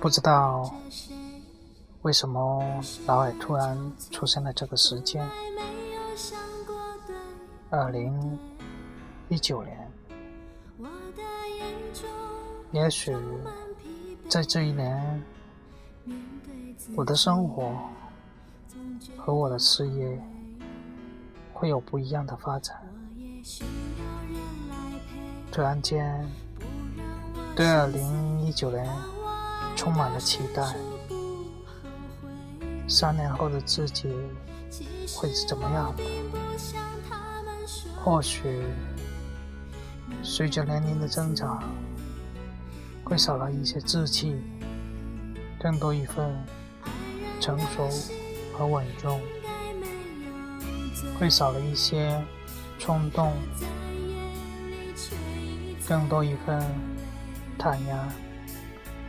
不知道为什么脑海突然出现了这个时间，二零一九年。也许在这一年，我的生活和我的事业会有不一样的发展。突然间，对二零一九年充满了期待。三年后的自己会是怎么样的？或许随着年龄的增长。会少了一些稚气，更多一份成熟和稳重；会少了一些冲动，更多一份坦然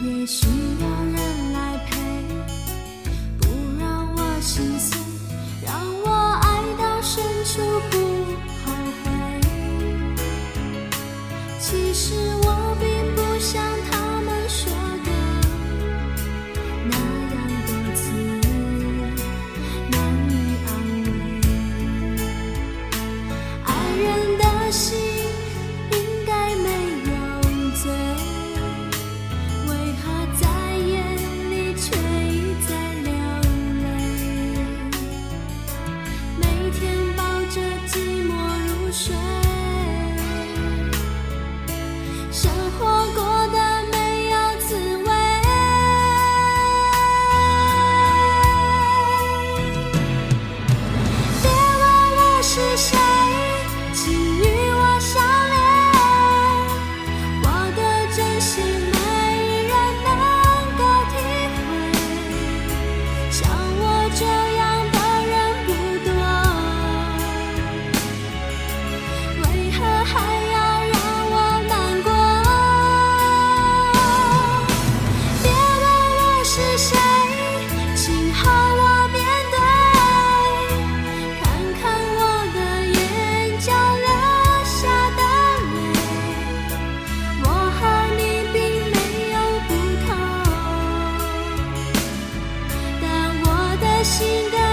也需要人来陪不让我心碎让我爱到深处心的